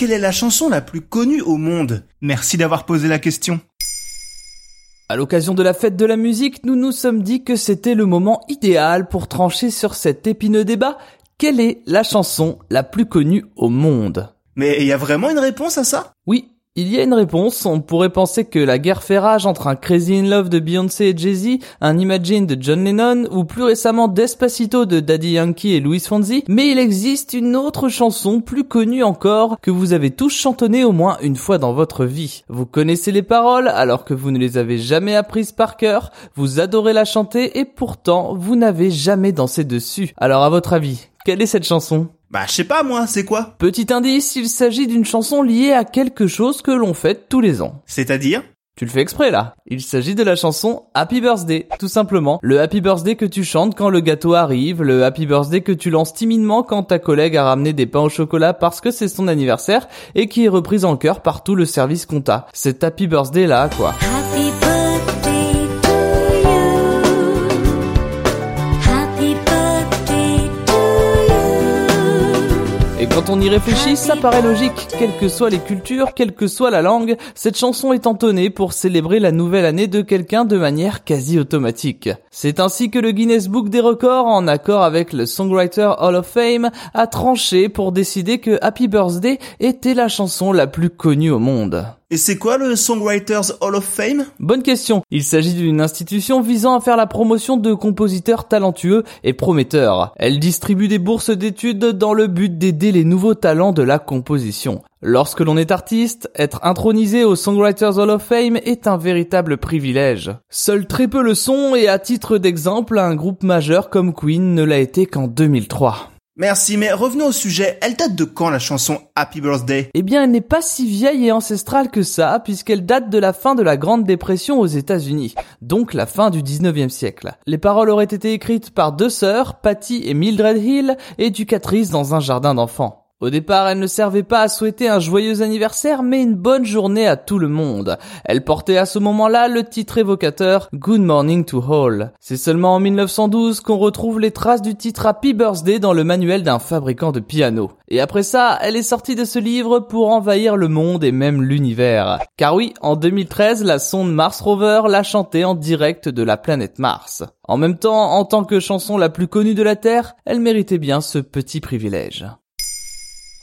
Quelle est la chanson la plus connue au monde? Merci d'avoir posé la question. À l'occasion de la fête de la musique, nous nous sommes dit que c'était le moment idéal pour trancher sur cet épineux débat. Quelle est la chanson la plus connue au monde? Mais il y a vraiment une réponse à ça? Oui, il y a une réponse, on pourrait penser que la guerre fait rage entre un Crazy in Love de Beyoncé et Jay-Z, un Imagine de John Lennon, ou plus récemment Despacito de Daddy Yankee et Louis Fonzi, mais il existe une autre chanson plus connue encore, que vous avez tous chantonné au moins une fois dans votre vie. Vous connaissez les paroles alors que vous ne les avez jamais apprises par cœur, vous adorez la chanter et pourtant vous n'avez jamais dansé dessus. Alors à votre avis, quelle est cette chanson? Bah je sais pas moi, c'est quoi Petit indice, il s'agit d'une chanson liée à quelque chose que l'on fête tous les ans. C'est-à-dire Tu le fais exprès là. Il s'agit de la chanson Happy Birthday, tout simplement. Le Happy Birthday que tu chantes quand le gâteau arrive, le Happy Birthday que tu lances timidement quand ta collègue a ramené des pains au chocolat parce que c'est son anniversaire et qui est reprise en chœur par tout le service compta. Cet Happy Birthday là, quoi. On y réfléchit, ça paraît logique. Quelles que soient les cultures, quelle que soit la langue, cette chanson est entonnée pour célébrer la nouvelle année de quelqu'un de manière quasi automatique. C'est ainsi que le Guinness Book des records, en accord avec le Songwriter Hall of Fame, a tranché pour décider que Happy Birthday était la chanson la plus connue au monde. Et c'est quoi le Songwriters Hall of Fame? Bonne question. Il s'agit d'une institution visant à faire la promotion de compositeurs talentueux et prometteurs. Elle distribue des bourses d'études dans le but d'aider les nouveaux talents de la composition. Lorsque l'on est artiste, être intronisé au Songwriters Hall of Fame est un véritable privilège. Seuls très peu le sont et à titre d'exemple, un groupe majeur comme Queen ne l'a été qu'en 2003. Merci, mais revenons au sujet. Elle date de quand la chanson Happy Birthday? Eh bien, elle n'est pas si vieille et ancestrale que ça, puisqu'elle date de la fin de la Grande Dépression aux États-Unis, donc la fin du 19e siècle. Les paroles auraient été écrites par deux sœurs, Patty et Mildred Hill, éducatrices dans un jardin d'enfants. Au départ, elle ne servait pas à souhaiter un joyeux anniversaire, mais une bonne journée à tout le monde. Elle portait à ce moment-là le titre évocateur Good Morning to All. C'est seulement en 1912 qu'on retrouve les traces du titre Happy Birthday dans le manuel d'un fabricant de piano. Et après ça, elle est sortie de ce livre pour envahir le monde et même l'univers. Car oui, en 2013, la sonde Mars Rover l'a chantée en direct de la planète Mars. En même temps, en tant que chanson la plus connue de la Terre, elle méritait bien ce petit privilège.